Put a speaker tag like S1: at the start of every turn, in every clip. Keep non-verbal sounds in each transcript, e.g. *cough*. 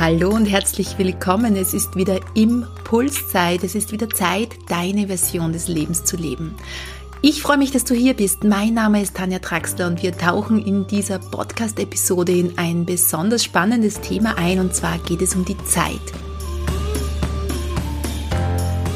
S1: Hallo und herzlich willkommen. Es ist wieder Impulszeit. Es ist wieder Zeit, deine Version des Lebens zu leben. Ich freue mich, dass du hier bist. Mein Name ist Tanja Traxler und wir tauchen in dieser Podcast-Episode in ein besonders spannendes Thema ein und zwar geht es um die Zeit.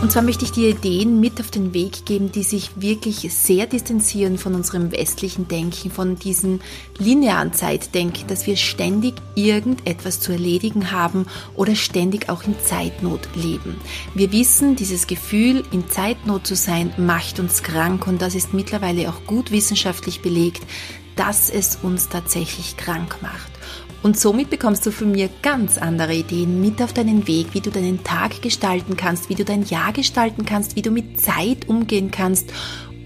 S1: Und zwar möchte ich dir Ideen mit auf den Weg geben, die sich wirklich sehr distanzieren von unserem westlichen Denken, von diesem linearen Zeitdenken, dass wir ständig irgendetwas zu erledigen haben oder ständig auch in Zeitnot leben. Wir wissen, dieses Gefühl, in Zeitnot zu sein, macht uns krank und das ist mittlerweile auch gut wissenschaftlich belegt, dass es uns tatsächlich krank macht. Und somit bekommst du von mir ganz andere Ideen mit auf deinen Weg, wie du deinen Tag gestalten kannst, wie du dein Jahr gestalten kannst, wie du mit Zeit umgehen kannst,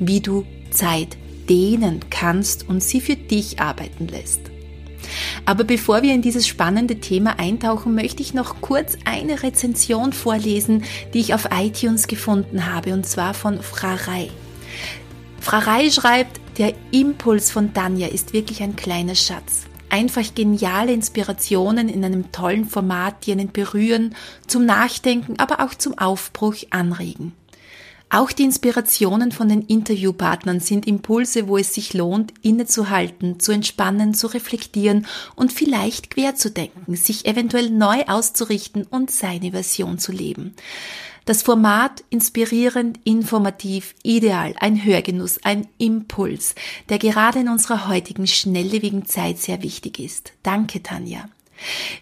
S1: wie du Zeit dehnen kannst und sie für dich arbeiten lässt. Aber bevor wir in dieses spannende Thema eintauchen, möchte ich noch kurz eine Rezension vorlesen, die ich auf iTunes gefunden habe, und zwar von Frarei. Frarei schreibt, der Impuls von Danja ist wirklich ein kleiner Schatz einfach geniale Inspirationen in einem tollen Format, die einen berühren, zum Nachdenken, aber auch zum Aufbruch anregen. Auch die Inspirationen von den Interviewpartnern sind Impulse, wo es sich lohnt, innezuhalten, zu entspannen, zu reflektieren und vielleicht quer zu denken, sich eventuell neu auszurichten und seine Version zu leben. Das Format inspirierend, informativ, ideal, ein Hörgenuss, ein Impuls, der gerade in unserer heutigen schnelllebigen Zeit sehr wichtig ist. Danke, Tanja.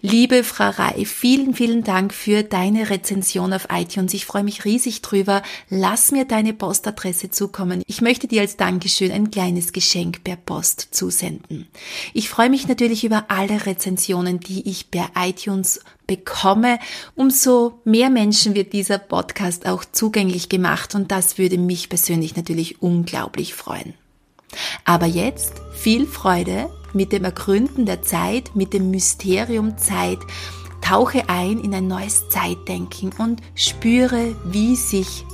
S1: Liebe Frau Rai, vielen, vielen Dank für deine Rezension auf iTunes. Ich freue mich riesig drüber. Lass mir deine Postadresse zukommen. Ich möchte dir als Dankeschön ein kleines Geschenk per Post zusenden. Ich freue mich natürlich über alle Rezensionen, die ich per iTunes bekomme. Umso mehr Menschen wird dieser Podcast auch zugänglich gemacht und das würde mich persönlich natürlich unglaublich freuen. Aber jetzt viel Freude mit dem Ergründen der Zeit, mit dem Mysterium Zeit. Tauche ein in ein neues Zeitdenken und spüre, wie sich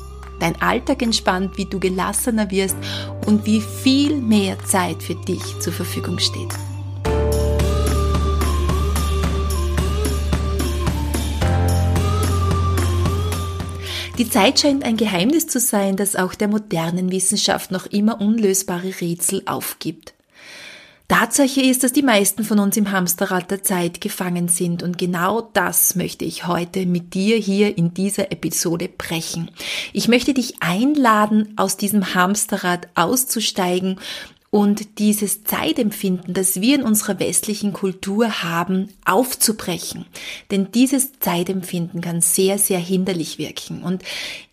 S1: dein Alltag entspannt, wie du gelassener wirst und wie viel mehr Zeit für dich zur Verfügung steht. Die Zeit scheint ein Geheimnis zu sein, das auch der modernen Wissenschaft noch immer unlösbare Rätsel aufgibt. Tatsache ist, dass die meisten von uns im Hamsterrad der Zeit gefangen sind und genau das möchte ich heute mit dir hier in dieser Episode brechen. Ich möchte dich einladen, aus diesem Hamsterrad auszusteigen und dieses Zeitempfinden, das wir in unserer westlichen Kultur haben, aufzubrechen. Denn dieses Zeitempfinden kann sehr, sehr hinderlich wirken. Und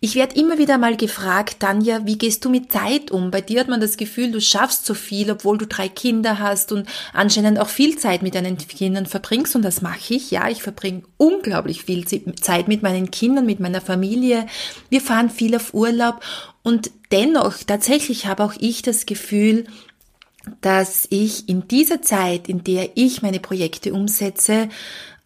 S1: ich werde immer wieder mal gefragt, Tanja, wie gehst du mit Zeit um? Bei dir hat man das Gefühl, du schaffst so viel, obwohl du drei Kinder hast und anscheinend auch viel Zeit mit deinen Kindern verbringst. Und das mache ich. Ja, ich verbringe unglaublich viel Zeit mit meinen Kindern, mit meiner Familie. Wir fahren viel auf Urlaub. Und dennoch, tatsächlich habe auch ich das Gefühl, dass ich in dieser Zeit, in der ich meine Projekte umsetze,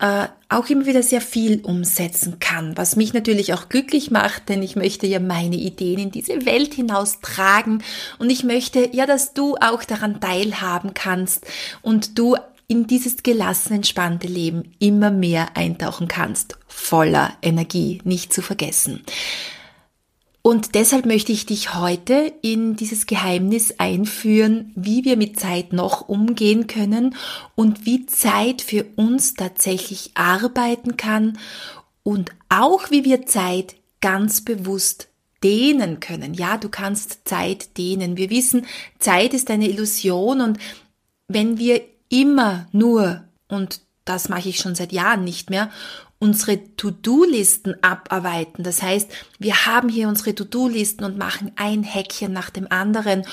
S1: äh, auch immer wieder sehr viel umsetzen kann, was mich natürlich auch glücklich macht, denn ich möchte ja meine Ideen in diese Welt hinaus tragen und ich möchte ja, dass du auch daran teilhaben kannst und du in dieses gelassen, entspannte Leben immer mehr eintauchen kannst, voller Energie, nicht zu vergessen. Und deshalb möchte ich dich heute in dieses Geheimnis einführen, wie wir mit Zeit noch umgehen können und wie Zeit für uns tatsächlich arbeiten kann und auch wie wir Zeit ganz bewusst dehnen können. Ja, du kannst Zeit dehnen. Wir wissen, Zeit ist eine Illusion und wenn wir immer nur, und das mache ich schon seit Jahren nicht mehr, unsere To-Do-Listen abarbeiten. Das heißt, wir haben hier unsere To-Do-Listen und machen ein Häkchen nach dem anderen.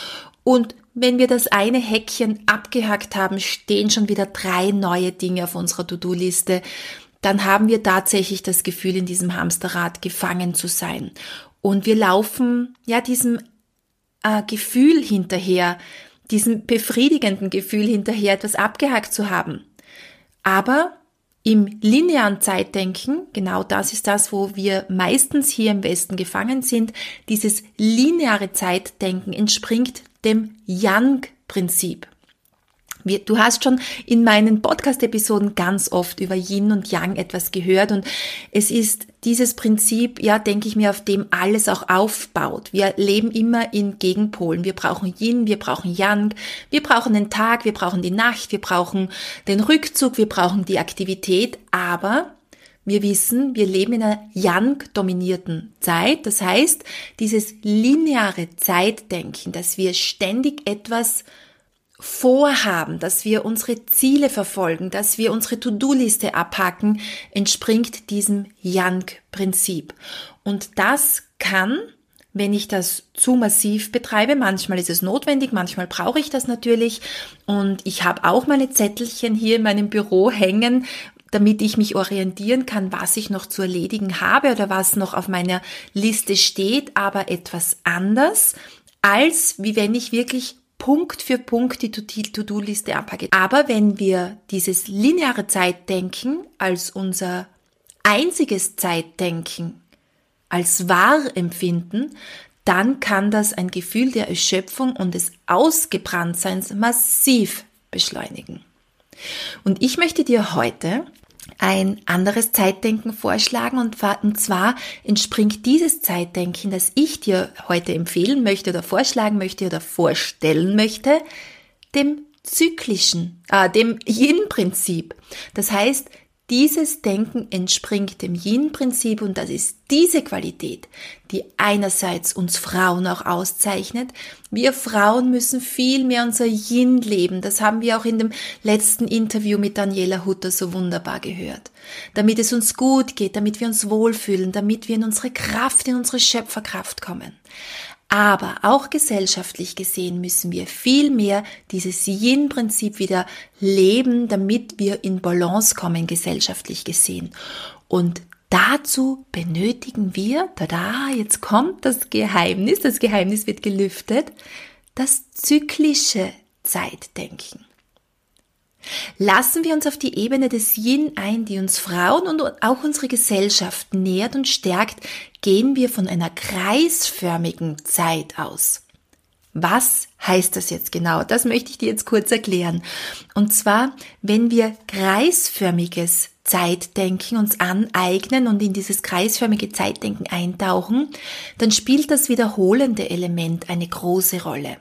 S1: Und wenn wir das eine Häkchen abgehackt haben, stehen schon wieder drei neue Dinge auf unserer To-Do-Liste. Dann haben wir tatsächlich das Gefühl, in diesem Hamsterrad gefangen zu sein. Und wir laufen ja diesem äh, Gefühl hinterher, diesem befriedigenden Gefühl hinterher, etwas abgehackt zu haben. Aber im linearen Zeitdenken, genau das ist das, wo wir meistens hier im Westen gefangen sind, dieses lineare Zeitdenken entspringt dem Yang-Prinzip. Du hast schon in meinen Podcast-Episoden ganz oft über Yin und Yang etwas gehört und es ist dieses Prinzip, ja, denke ich mir, auf dem alles auch aufbaut. Wir leben immer in Gegenpolen. Wir brauchen Yin, wir brauchen Yang, wir brauchen den Tag, wir brauchen die Nacht, wir brauchen den Rückzug, wir brauchen die Aktivität, aber wir wissen, wir leben in einer Yang-dominierten Zeit. Das heißt, dieses lineare Zeitdenken, dass wir ständig etwas vorhaben, dass wir unsere Ziele verfolgen, dass wir unsere To-Do-Liste abhaken, entspringt diesem Yang-Prinzip. Und das kann, wenn ich das zu massiv betreibe, manchmal ist es notwendig, manchmal brauche ich das natürlich. Und ich habe auch meine Zettelchen hier in meinem Büro hängen, damit ich mich orientieren kann, was ich noch zu erledigen habe oder was noch auf meiner Liste steht, aber etwas anders, als wie wenn ich wirklich Punkt für Punkt die To-Do-Liste abhacke. Aber wenn wir dieses lineare Zeitdenken als unser einziges Zeitdenken als wahr empfinden, dann kann das ein Gefühl der Erschöpfung und des Ausgebranntseins massiv beschleunigen. Und ich möchte dir heute ein anderes Zeitdenken vorschlagen und zwar entspringt dieses Zeitdenken, das ich dir heute empfehlen möchte oder vorschlagen möchte oder vorstellen möchte, dem zyklischen, äh, dem Yin-Prinzip. Das heißt, dieses Denken entspringt dem Yin-Prinzip und das ist diese Qualität, die einerseits uns Frauen auch auszeichnet. Wir Frauen müssen viel mehr unser Yin leben. Das haben wir auch in dem letzten Interview mit Daniela Hutter so wunderbar gehört. Damit es uns gut geht, damit wir uns wohlfühlen, damit wir in unsere Kraft, in unsere Schöpferkraft kommen. Aber auch gesellschaftlich gesehen müssen wir viel mehr dieses Yin-Prinzip wieder leben, damit wir in Balance kommen, gesellschaftlich gesehen. Und dazu benötigen wir, tada, jetzt kommt das Geheimnis, das Geheimnis wird gelüftet, das zyklische Zeitdenken. Lassen wir uns auf die Ebene des Yin ein, die uns Frauen und auch unsere Gesellschaft nährt und stärkt, gehen wir von einer kreisförmigen Zeit aus. Was heißt das jetzt genau? Das möchte ich dir jetzt kurz erklären. Und zwar, wenn wir kreisförmiges Zeitdenken uns aneignen und in dieses kreisförmige Zeitdenken eintauchen, dann spielt das wiederholende Element eine große Rolle.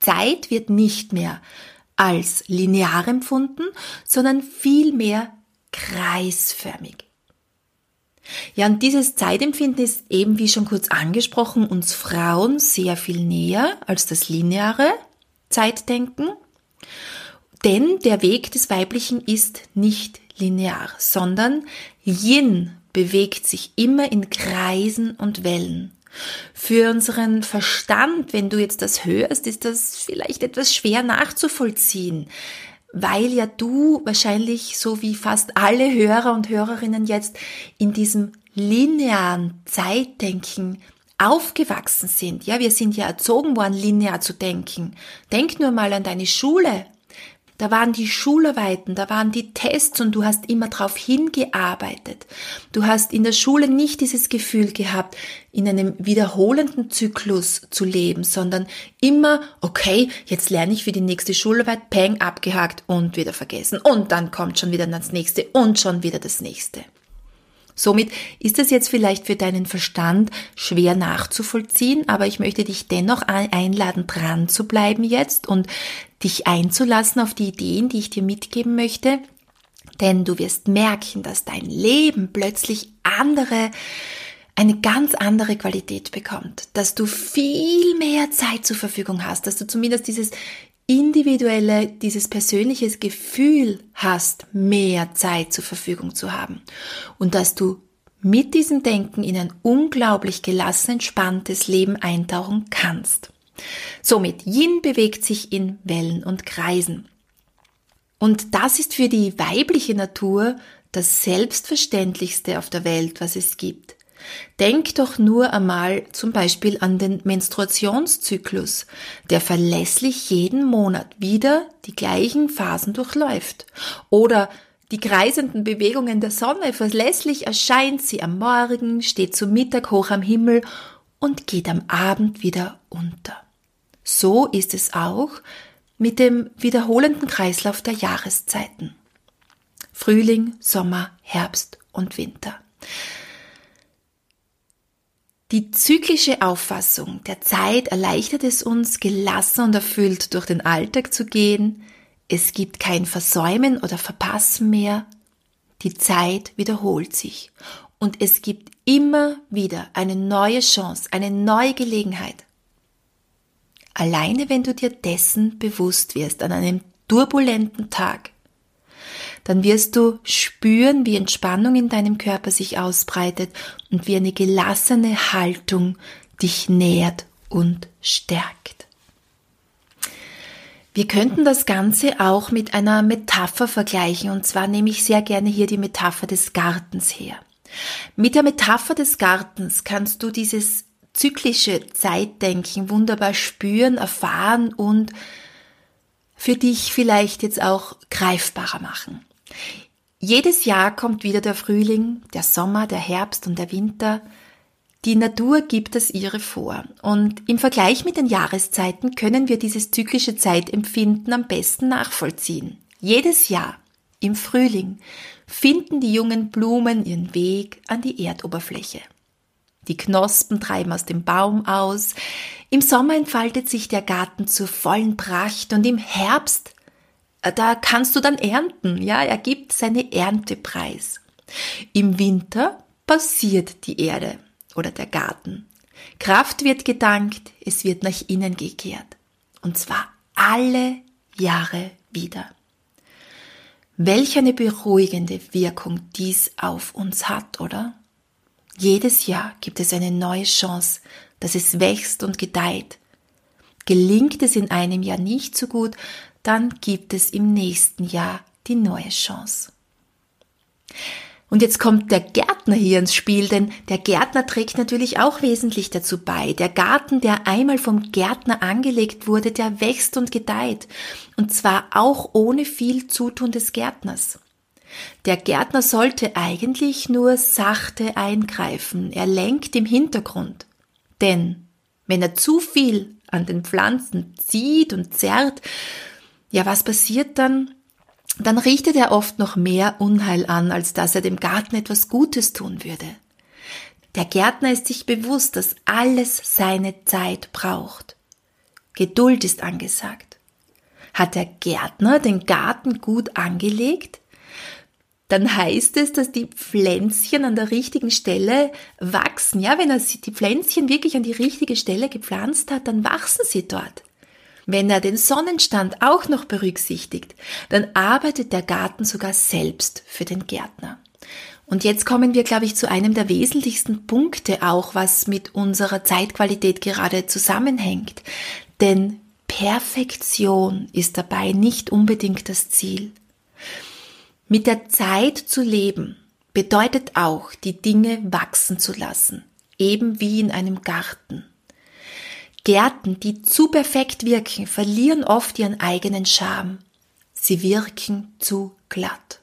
S1: Zeit wird nicht mehr als linear empfunden, sondern vielmehr kreisförmig. Ja, und dieses Zeitempfinden ist eben, wie schon kurz angesprochen, uns Frauen sehr viel näher als das lineare Zeitdenken. Denn der Weg des Weiblichen ist nicht linear, sondern Yin bewegt sich immer in Kreisen und Wellen. Für unseren Verstand, wenn du jetzt das hörst, ist das vielleicht etwas schwer nachzuvollziehen, weil ja du wahrscheinlich so wie fast alle Hörer und Hörerinnen jetzt in diesem linearen Zeitdenken aufgewachsen sind. Ja, wir sind ja erzogen worden, linear zu denken. Denk nur mal an deine Schule. Da waren die Schularbeiten, da waren die Tests und du hast immer darauf hingearbeitet. Du hast in der Schule nicht dieses Gefühl gehabt, in einem wiederholenden Zyklus zu leben, sondern immer, okay, jetzt lerne ich für die nächste Schularbeit, peng, abgehakt und wieder vergessen. Und dann kommt schon wieder das nächste und schon wieder das nächste. Somit ist es jetzt vielleicht für deinen Verstand schwer nachzuvollziehen, aber ich möchte dich dennoch einladen, dran zu bleiben jetzt und dich einzulassen auf die Ideen, die ich dir mitgeben möchte. Denn du wirst merken, dass dein Leben plötzlich andere, eine ganz andere Qualität bekommt, dass du viel mehr Zeit zur Verfügung hast, dass du zumindest dieses individuelle, dieses persönliche Gefühl hast, mehr Zeit zur Verfügung zu haben und dass du mit diesem Denken in ein unglaublich gelassen, entspanntes Leben eintauchen kannst. Somit, Yin bewegt sich in Wellen und Kreisen. Und das ist für die weibliche Natur das Selbstverständlichste auf der Welt, was es gibt. Denk doch nur einmal zum Beispiel an den Menstruationszyklus, der verlässlich jeden Monat wieder die gleichen Phasen durchläuft. Oder die kreisenden Bewegungen der Sonne, verlässlich erscheint sie am Morgen, steht zu Mittag hoch am Himmel und geht am Abend wieder unter. So ist es auch mit dem wiederholenden Kreislauf der Jahreszeiten. Frühling, Sommer, Herbst und Winter. Die zyklische Auffassung der Zeit erleichtert es uns, gelassen und erfüllt durch den Alltag zu gehen. Es gibt kein Versäumen oder Verpassen mehr. Die Zeit wiederholt sich und es gibt immer wieder eine neue Chance, eine neue Gelegenheit. Alleine wenn du dir dessen bewusst wirst an einem turbulenten Tag, dann wirst du spüren, wie Entspannung in deinem Körper sich ausbreitet und wie eine gelassene Haltung dich nährt und stärkt. Wir könnten das Ganze auch mit einer Metapher vergleichen, und zwar nehme ich sehr gerne hier die Metapher des Gartens her. Mit der Metapher des Gartens kannst du dieses zyklische Zeitdenken wunderbar spüren, erfahren und für dich vielleicht jetzt auch greifbarer machen. Jedes Jahr kommt wieder der Frühling, der Sommer, der Herbst und der Winter. Die Natur gibt es ihre vor. Und im Vergleich mit den Jahreszeiten können wir dieses zyklische Zeitempfinden am besten nachvollziehen. Jedes Jahr, im Frühling, finden die jungen Blumen ihren Weg an die Erdoberfläche. Die Knospen treiben aus dem Baum aus. Im Sommer entfaltet sich der Garten zur vollen Pracht und im Herbst da kannst du dann ernten, ja, er gibt seine Ernte preis. Im Winter passiert die Erde oder der Garten. Kraft wird gedankt, es wird nach innen gekehrt. Und zwar alle Jahre wieder. Welch eine beruhigende Wirkung dies auf uns hat, oder? Jedes Jahr gibt es eine neue Chance, dass es wächst und gedeiht. Gelingt es in einem Jahr nicht so gut, dann gibt es im nächsten Jahr die neue Chance. Und jetzt kommt der Gärtner hier ins Spiel, denn der Gärtner trägt natürlich auch wesentlich dazu bei. Der Garten, der einmal vom Gärtner angelegt wurde, der wächst und gedeiht. Und zwar auch ohne viel Zutun des Gärtners. Der Gärtner sollte eigentlich nur sachte eingreifen. Er lenkt im Hintergrund. Denn wenn er zu viel an den Pflanzen zieht und zerrt, ja, was passiert dann? Dann richtet er oft noch mehr Unheil an, als dass er dem Garten etwas Gutes tun würde. Der Gärtner ist sich bewusst, dass alles seine Zeit braucht. Geduld ist angesagt. Hat der Gärtner den Garten gut angelegt? Dann heißt es, dass die Pflänzchen an der richtigen Stelle wachsen. Ja, wenn er die Pflänzchen wirklich an die richtige Stelle gepflanzt hat, dann wachsen sie dort. Wenn er den Sonnenstand auch noch berücksichtigt, dann arbeitet der Garten sogar selbst für den Gärtner. Und jetzt kommen wir, glaube ich, zu einem der wesentlichsten Punkte auch, was mit unserer Zeitqualität gerade zusammenhängt. Denn Perfektion ist dabei nicht unbedingt das Ziel. Mit der Zeit zu leben bedeutet auch, die Dinge wachsen zu lassen, eben wie in einem Garten. Gärten, die zu perfekt wirken, verlieren oft ihren eigenen Charme. Sie wirken zu glatt.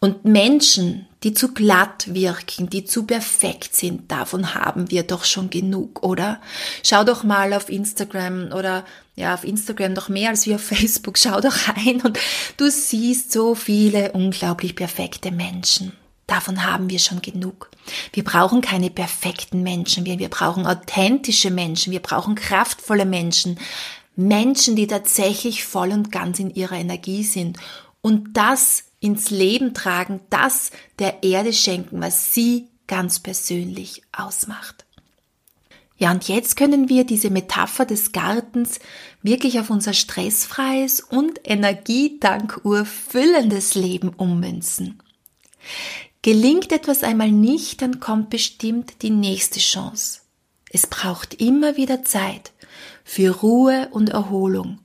S1: Und Menschen, die zu glatt wirken, die zu perfekt sind, davon haben wir doch schon genug, oder? Schau doch mal auf Instagram oder ja, auf Instagram noch mehr als wie auf *laughs* Facebook. Schau doch rein und du siehst so viele unglaublich perfekte Menschen. Davon haben wir schon genug. Wir brauchen keine perfekten Menschen, wir, wir brauchen authentische Menschen, wir brauchen kraftvolle Menschen, Menschen, die tatsächlich voll und ganz in ihrer Energie sind und das ins Leben tragen, das der Erde schenken, was sie ganz persönlich ausmacht. Ja, und jetzt können wir diese Metapher des Gartens wirklich auf unser stressfreies und energiedankuhr füllendes Leben ummünzen. Gelingt etwas einmal nicht, dann kommt bestimmt die nächste Chance. Es braucht immer wieder Zeit für Ruhe und Erholung,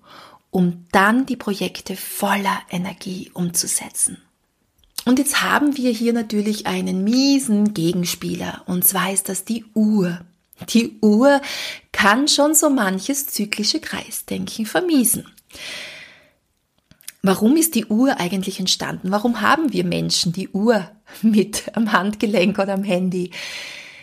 S1: um dann die Projekte voller Energie umzusetzen. Und jetzt haben wir hier natürlich einen miesen Gegenspieler, und zwar ist das die Uhr. Die Uhr kann schon so manches zyklische Kreisdenken vermiesen. Warum ist die Uhr eigentlich entstanden? Warum haben wir Menschen die Uhr *laughs* mit am Handgelenk oder am Handy?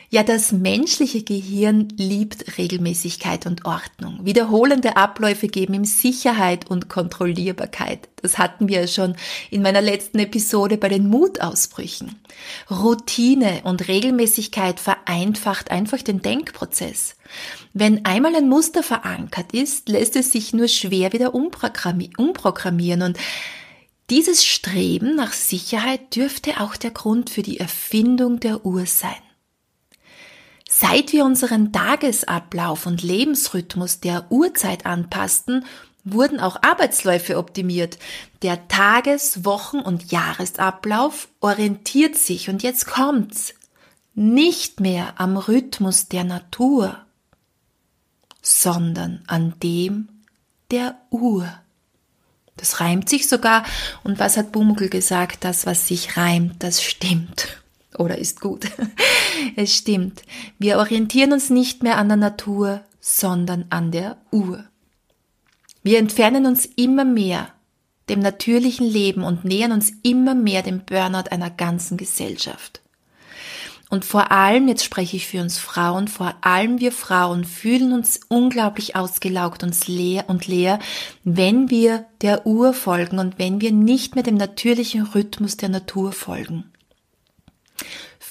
S1: Ja, das menschliche Gehirn liebt Regelmäßigkeit und Ordnung. Wiederholende Abläufe geben ihm Sicherheit und Kontrollierbarkeit. Das hatten wir ja schon in meiner letzten Episode bei den Mutausbrüchen. Routine und Regelmäßigkeit vereinfacht einfach den Denkprozess. Wenn einmal ein Muster verankert ist, lässt es sich nur schwer wieder umprogrammieren und dieses Streben nach Sicherheit dürfte auch der Grund für die Erfindung der Uhr sein. Seit wir unseren Tagesablauf und Lebensrhythmus der Uhrzeit anpassten, wurden auch Arbeitsläufe optimiert. Der Tages-, Wochen- und Jahresablauf orientiert sich, und jetzt kommt's, nicht mehr am Rhythmus der Natur, sondern an dem der Uhr. Das reimt sich sogar. Und was hat Bumukel gesagt? Das, was sich reimt, das stimmt oder ist gut. Es stimmt. Wir orientieren uns nicht mehr an der Natur, sondern an der Uhr. Wir entfernen uns immer mehr dem natürlichen Leben und nähern uns immer mehr dem Burnout einer ganzen Gesellschaft. Und vor allem, jetzt spreche ich für uns Frauen, vor allem wir Frauen fühlen uns unglaublich ausgelaugt und leer und leer, wenn wir der Uhr folgen und wenn wir nicht mehr dem natürlichen Rhythmus der Natur folgen.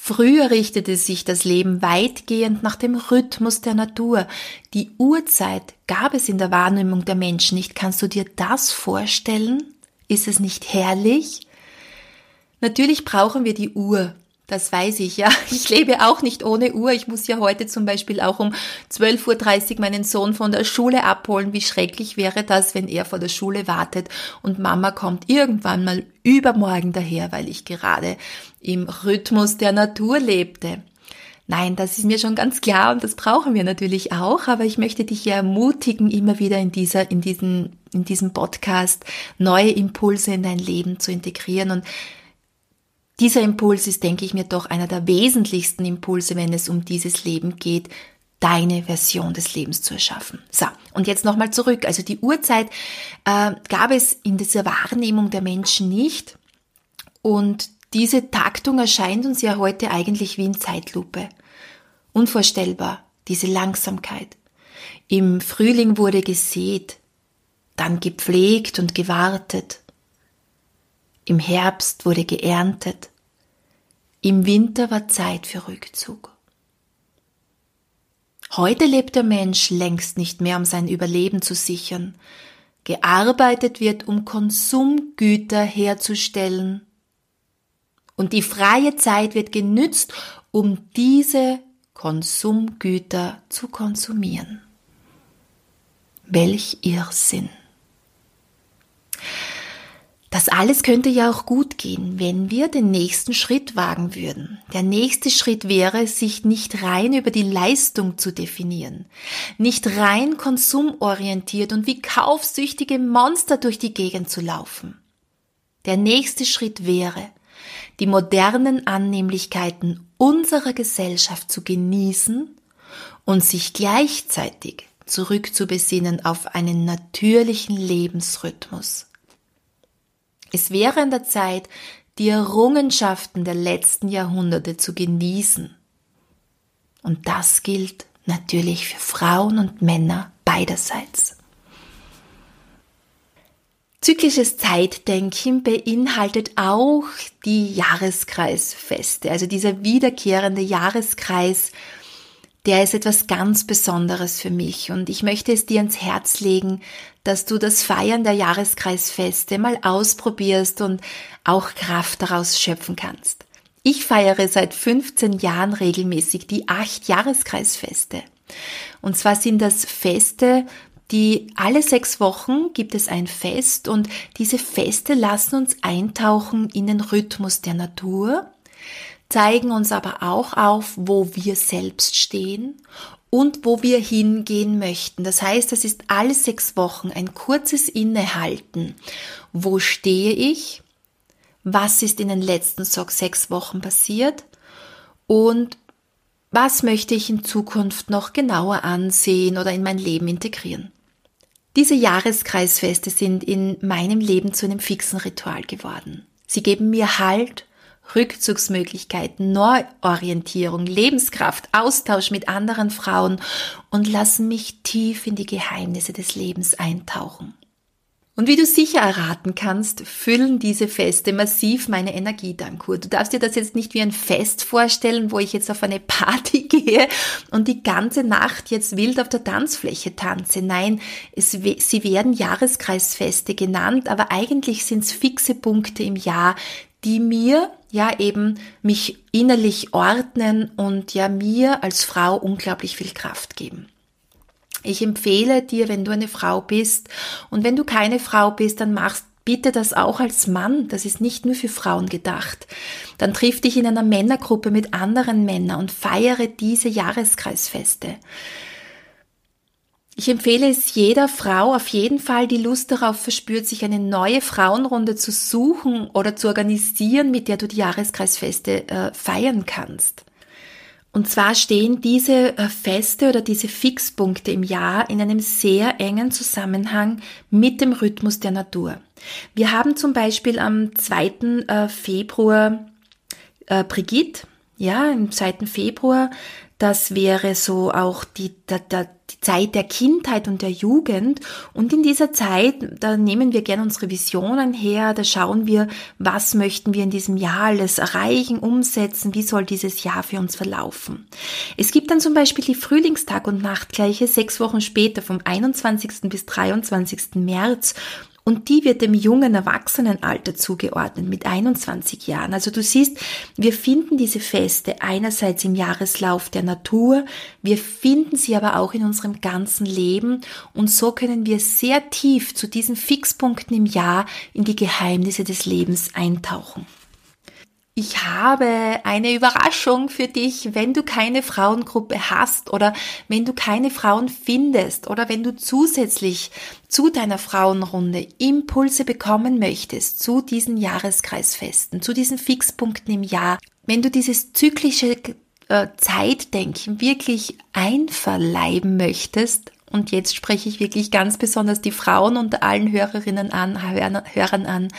S1: Früher richtete sich das Leben weitgehend nach dem Rhythmus der Natur. Die Uhrzeit gab es in der Wahrnehmung der Menschen nicht. Kannst du dir das vorstellen? Ist es nicht herrlich? Natürlich brauchen wir die Uhr, das weiß ich, ja. *laughs* Ich lebe auch nicht ohne Uhr. Ich muss ja heute zum Beispiel auch um 12.30 Uhr meinen Sohn von der Schule abholen. Wie schrecklich wäre das, wenn er vor der Schule wartet und Mama kommt irgendwann mal übermorgen daher, weil ich gerade im Rhythmus der Natur lebte. Nein, das ist mir schon ganz klar und das brauchen wir natürlich auch, aber ich möchte dich ja ermutigen, immer wieder in dieser, in diesem, in diesem Podcast neue Impulse in dein Leben zu integrieren und dieser Impuls ist, denke ich mir, doch einer der wesentlichsten Impulse, wenn es um dieses Leben geht, deine Version des Lebens zu erschaffen. So, und jetzt nochmal zurück. Also die Uhrzeit äh, gab es in dieser Wahrnehmung der Menschen nicht. Und diese Taktung erscheint uns ja heute eigentlich wie in Zeitlupe. Unvorstellbar, diese Langsamkeit. Im Frühling wurde gesät, dann gepflegt und gewartet, im Herbst wurde geerntet. Im Winter war Zeit für Rückzug. Heute lebt der Mensch längst nicht mehr, um sein Überleben zu sichern. Gearbeitet wird, um Konsumgüter herzustellen. Und die freie Zeit wird genützt, um diese Konsumgüter zu konsumieren. Welch Irrsinn. Das alles könnte ja auch gut gehen, wenn wir den nächsten Schritt wagen würden. Der nächste Schritt wäre, sich nicht rein über die Leistung zu definieren, nicht rein konsumorientiert und wie kaufsüchtige Monster durch die Gegend zu laufen. Der nächste Schritt wäre, die modernen Annehmlichkeiten unserer Gesellschaft zu genießen und sich gleichzeitig zurückzubesinnen auf einen natürlichen Lebensrhythmus. Es wäre an der Zeit, die Errungenschaften der letzten Jahrhunderte zu genießen. Und das gilt natürlich für Frauen und Männer beiderseits. Zyklisches Zeitdenken beinhaltet auch die Jahreskreisfeste, also dieser wiederkehrende Jahreskreis der ist etwas ganz Besonderes für mich und ich möchte es dir ans Herz legen, dass du das Feiern der Jahreskreisfeste mal ausprobierst und auch Kraft daraus schöpfen kannst. Ich feiere seit 15 Jahren regelmäßig die acht Jahreskreisfeste. Und zwar sind das Feste, die alle sechs Wochen gibt es ein Fest und diese Feste lassen uns eintauchen in den Rhythmus der Natur, zeigen uns aber auch auf, wo wir selbst stehen und wo wir hingehen möchten. Das heißt, es ist alle sechs Wochen ein kurzes Innehalten. Wo stehe ich? Was ist in den letzten sechs Wochen passiert? Und was möchte ich in Zukunft noch genauer ansehen oder in mein Leben integrieren? Diese Jahreskreisfeste sind in meinem Leben zu einem fixen Ritual geworden. Sie geben mir Halt Rückzugsmöglichkeiten, Neuorientierung, Lebenskraft, Austausch mit anderen Frauen und lassen mich tief in die Geheimnisse des Lebens eintauchen. Und wie du sicher erraten kannst, füllen diese Feste massiv meine Energiedankur. Du darfst dir das jetzt nicht wie ein Fest vorstellen, wo ich jetzt auf eine Party *laughs* gehe und die ganze Nacht jetzt wild auf der Tanzfläche tanze. Nein, es, sie werden Jahreskreisfeste genannt, aber eigentlich sind es fixe Punkte im Jahr, die mir ja eben mich innerlich ordnen und ja mir als Frau unglaublich viel Kraft geben. Ich empfehle dir, wenn du eine Frau bist und wenn du keine Frau bist, dann machst bitte das auch als Mann. Das ist nicht nur für Frauen gedacht. Dann triff dich in einer Männergruppe mit anderen Männern und feiere diese Jahreskreisfeste. Ich empfehle es jeder Frau auf jeden Fall, die Lust darauf verspürt, sich eine neue Frauenrunde zu suchen oder zu organisieren, mit der du die Jahreskreisfeste äh, feiern kannst. Und zwar stehen diese äh, Feste oder diese Fixpunkte im Jahr in einem sehr engen Zusammenhang mit dem Rhythmus der Natur. Wir haben zum Beispiel am 2. Äh, Februar äh, Brigitte, ja, im 2. Februar das wäre so auch die, die, die Zeit der Kindheit und der Jugend. Und in dieser Zeit, da nehmen wir gerne unsere Visionen her, da schauen wir, was möchten wir in diesem Jahr alles erreichen, umsetzen, wie soll dieses Jahr für uns verlaufen. Es gibt dann zum Beispiel die Frühlingstag- und Nachtgleiche sechs Wochen später, vom 21. bis 23. März. Und die wird dem jungen Erwachsenenalter zugeordnet mit 21 Jahren. Also du siehst, wir finden diese Feste einerseits im Jahreslauf der Natur, wir finden sie aber auch in unserem ganzen Leben und so können wir sehr tief zu diesen Fixpunkten im Jahr in die Geheimnisse des Lebens eintauchen. Ich habe eine Überraschung für dich, wenn du keine Frauengruppe hast oder wenn du keine Frauen findest oder wenn du zusätzlich zu deiner Frauenrunde Impulse bekommen möchtest zu diesen Jahreskreisfesten, zu diesen Fixpunkten im Jahr. Wenn du dieses zyklische äh, Zeitdenken wirklich einverleiben möchtest, und jetzt spreche ich wirklich ganz besonders die Frauen unter allen Hörerinnen an, Hörern an,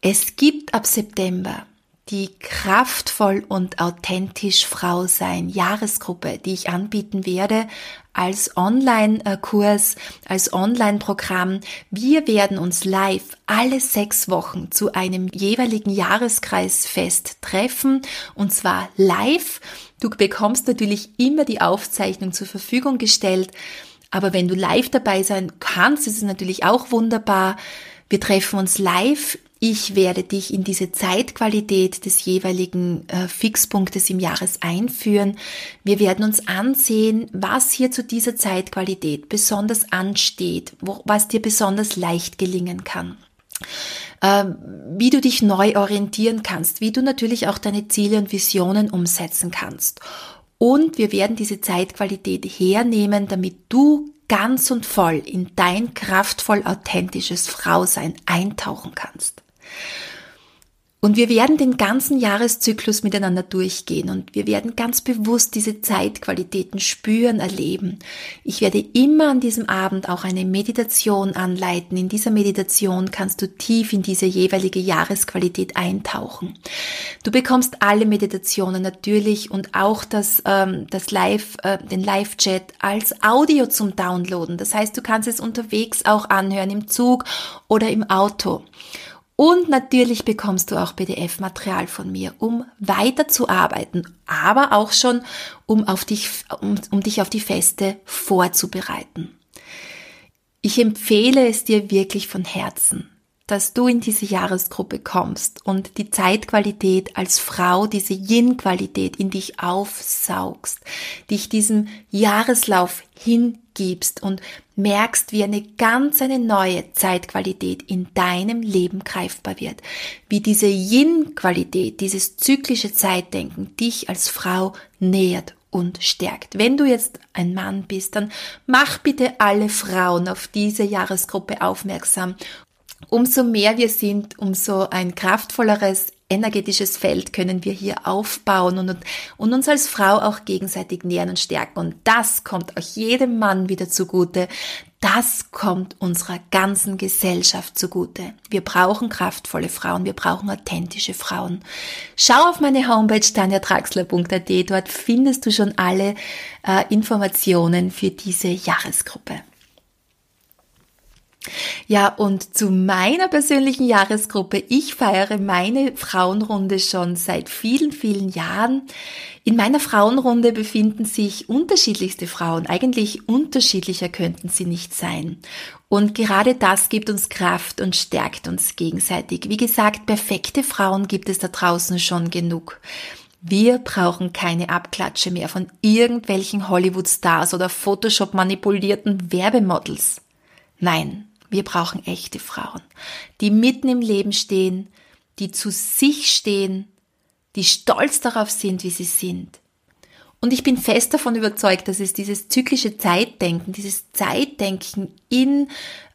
S1: es gibt ab September die kraftvoll und authentisch Frau sein Jahresgruppe, die ich anbieten werde als Online-Kurs, als Online-Programm. Wir werden uns live alle sechs Wochen zu einem jeweiligen Jahreskreisfest treffen und zwar live. Du bekommst natürlich immer die Aufzeichnung zur Verfügung gestellt, aber wenn du live dabei sein kannst, ist es natürlich auch wunderbar. Wir treffen uns live ich werde dich in diese Zeitqualität des jeweiligen äh, Fixpunktes im Jahres einführen. Wir werden uns ansehen, was hier zu dieser Zeitqualität besonders ansteht, wo, was dir besonders leicht gelingen kann ähm, wie du dich neu orientieren kannst, wie du natürlich auch deine Ziele und Visionen umsetzen kannst. Und wir werden diese Zeitqualität hernehmen, damit du ganz und voll in dein kraftvoll authentisches Frausein eintauchen kannst. Und wir werden den ganzen Jahreszyklus miteinander durchgehen und wir werden ganz bewusst diese Zeitqualitäten spüren, erleben. Ich werde immer an diesem Abend auch eine Meditation anleiten. In dieser Meditation kannst du tief in diese jeweilige Jahresqualität eintauchen. Du bekommst alle Meditationen natürlich und auch das, ähm, das Live, äh, den Live-Chat als Audio zum Downloaden. Das heißt, du kannst es unterwegs auch anhören, im Zug oder im Auto. Und natürlich bekommst du auch PDF-Material von mir, um weiterzuarbeiten, aber auch schon, um, auf dich, um, um dich auf die Feste vorzubereiten. Ich empfehle es dir wirklich von Herzen dass du in diese Jahresgruppe kommst und die Zeitqualität als Frau, diese Yin-Qualität in dich aufsaugst, dich diesem Jahreslauf hingibst und merkst, wie eine ganz eine neue Zeitqualität in deinem Leben greifbar wird, wie diese Yin-Qualität, dieses zyklische Zeitdenken dich als Frau nährt und stärkt. Wenn du jetzt ein Mann bist, dann mach bitte alle Frauen auf diese Jahresgruppe aufmerksam Umso mehr wir sind, umso ein kraftvolleres, energetisches Feld können wir hier aufbauen und, und uns als Frau auch gegenseitig nähern und stärken. Und das kommt auch jedem Mann wieder zugute. Das kommt unserer ganzen Gesellschaft zugute. Wir brauchen kraftvolle Frauen, wir brauchen authentische Frauen. Schau auf meine Homepage tanjatraxler.at, dort findest du schon alle äh, Informationen für diese Jahresgruppe. Ja, und zu meiner persönlichen Jahresgruppe. Ich feiere meine Frauenrunde schon seit vielen, vielen Jahren. In meiner Frauenrunde befinden sich unterschiedlichste Frauen. Eigentlich unterschiedlicher könnten sie nicht sein. Und gerade das gibt uns Kraft und stärkt uns gegenseitig. Wie gesagt, perfekte Frauen gibt es da draußen schon genug. Wir brauchen keine Abklatsche mehr von irgendwelchen Hollywood-Stars oder Photoshop manipulierten Werbemodels. Nein, wir brauchen echte Frauen, die mitten im Leben stehen, die zu sich stehen, die stolz darauf sind, wie sie sind. Und ich bin fest davon überzeugt, dass es dieses zyklische Zeitdenken, dieses Zeitdenken in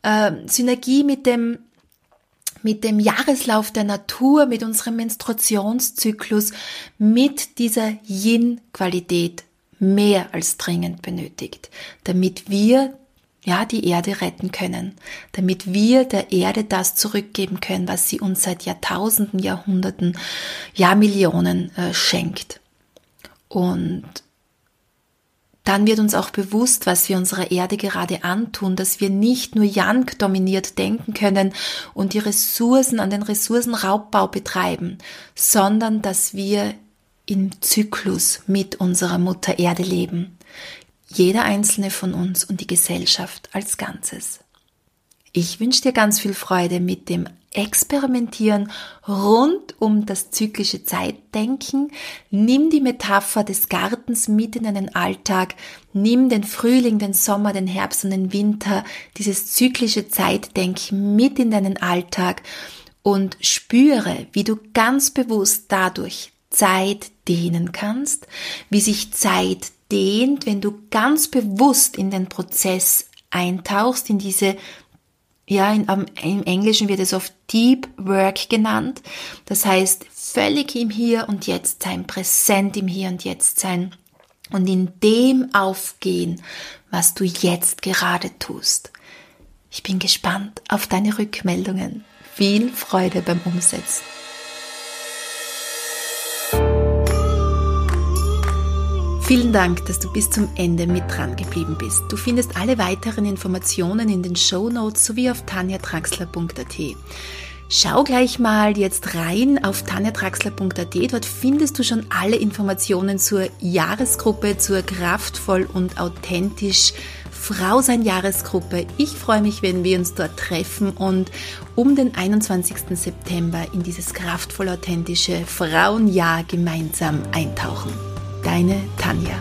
S1: äh, Synergie mit dem mit dem Jahreslauf der Natur, mit unserem Menstruationszyklus, mit dieser Yin-Qualität mehr als dringend benötigt, damit wir ja, die Erde retten können, damit wir der Erde das zurückgeben können, was sie uns seit Jahrtausenden, Jahrhunderten, Jahrmillionen äh, schenkt. Und dann wird uns auch bewusst, was wir unserer Erde gerade antun, dass wir nicht nur Yang dominiert denken können und die Ressourcen an den Ressourcenraubbau betreiben, sondern dass wir im Zyklus mit unserer Mutter Erde leben jeder einzelne von uns und die Gesellschaft als Ganzes. Ich wünsche dir ganz viel Freude mit dem Experimentieren rund um das zyklische Zeitdenken. Nimm die Metapher des Gartens mit in deinen Alltag. Nimm den Frühling, den Sommer, den Herbst und den Winter, dieses zyklische Zeitdenken mit in deinen Alltag und spüre, wie du ganz bewusst dadurch Zeit dehnen kannst, wie sich Zeit dehnt, wenn du ganz bewusst in den Prozess eintauchst, in diese, ja, in, im Englischen wird es oft Deep Work genannt. Das heißt, völlig im Hier und Jetzt sein, präsent im Hier und Jetzt sein und in dem aufgehen, was du jetzt gerade tust. Ich bin gespannt auf deine Rückmeldungen. Viel Freude beim Umsetzen. Vielen Dank, dass du bis zum Ende mit dran geblieben bist. Du findest alle weiteren Informationen in den Show Notes sowie auf tanjatraxler.at. Schau gleich mal jetzt rein auf tanjatraxler.at. Dort findest du schon alle Informationen zur Jahresgruppe, zur kraftvoll und authentisch Frau sein Jahresgruppe. Ich freue mich, wenn wir uns dort treffen und um den 21. September in dieses kraftvoll authentische Frauenjahr gemeinsam eintauchen. Deine Tanja.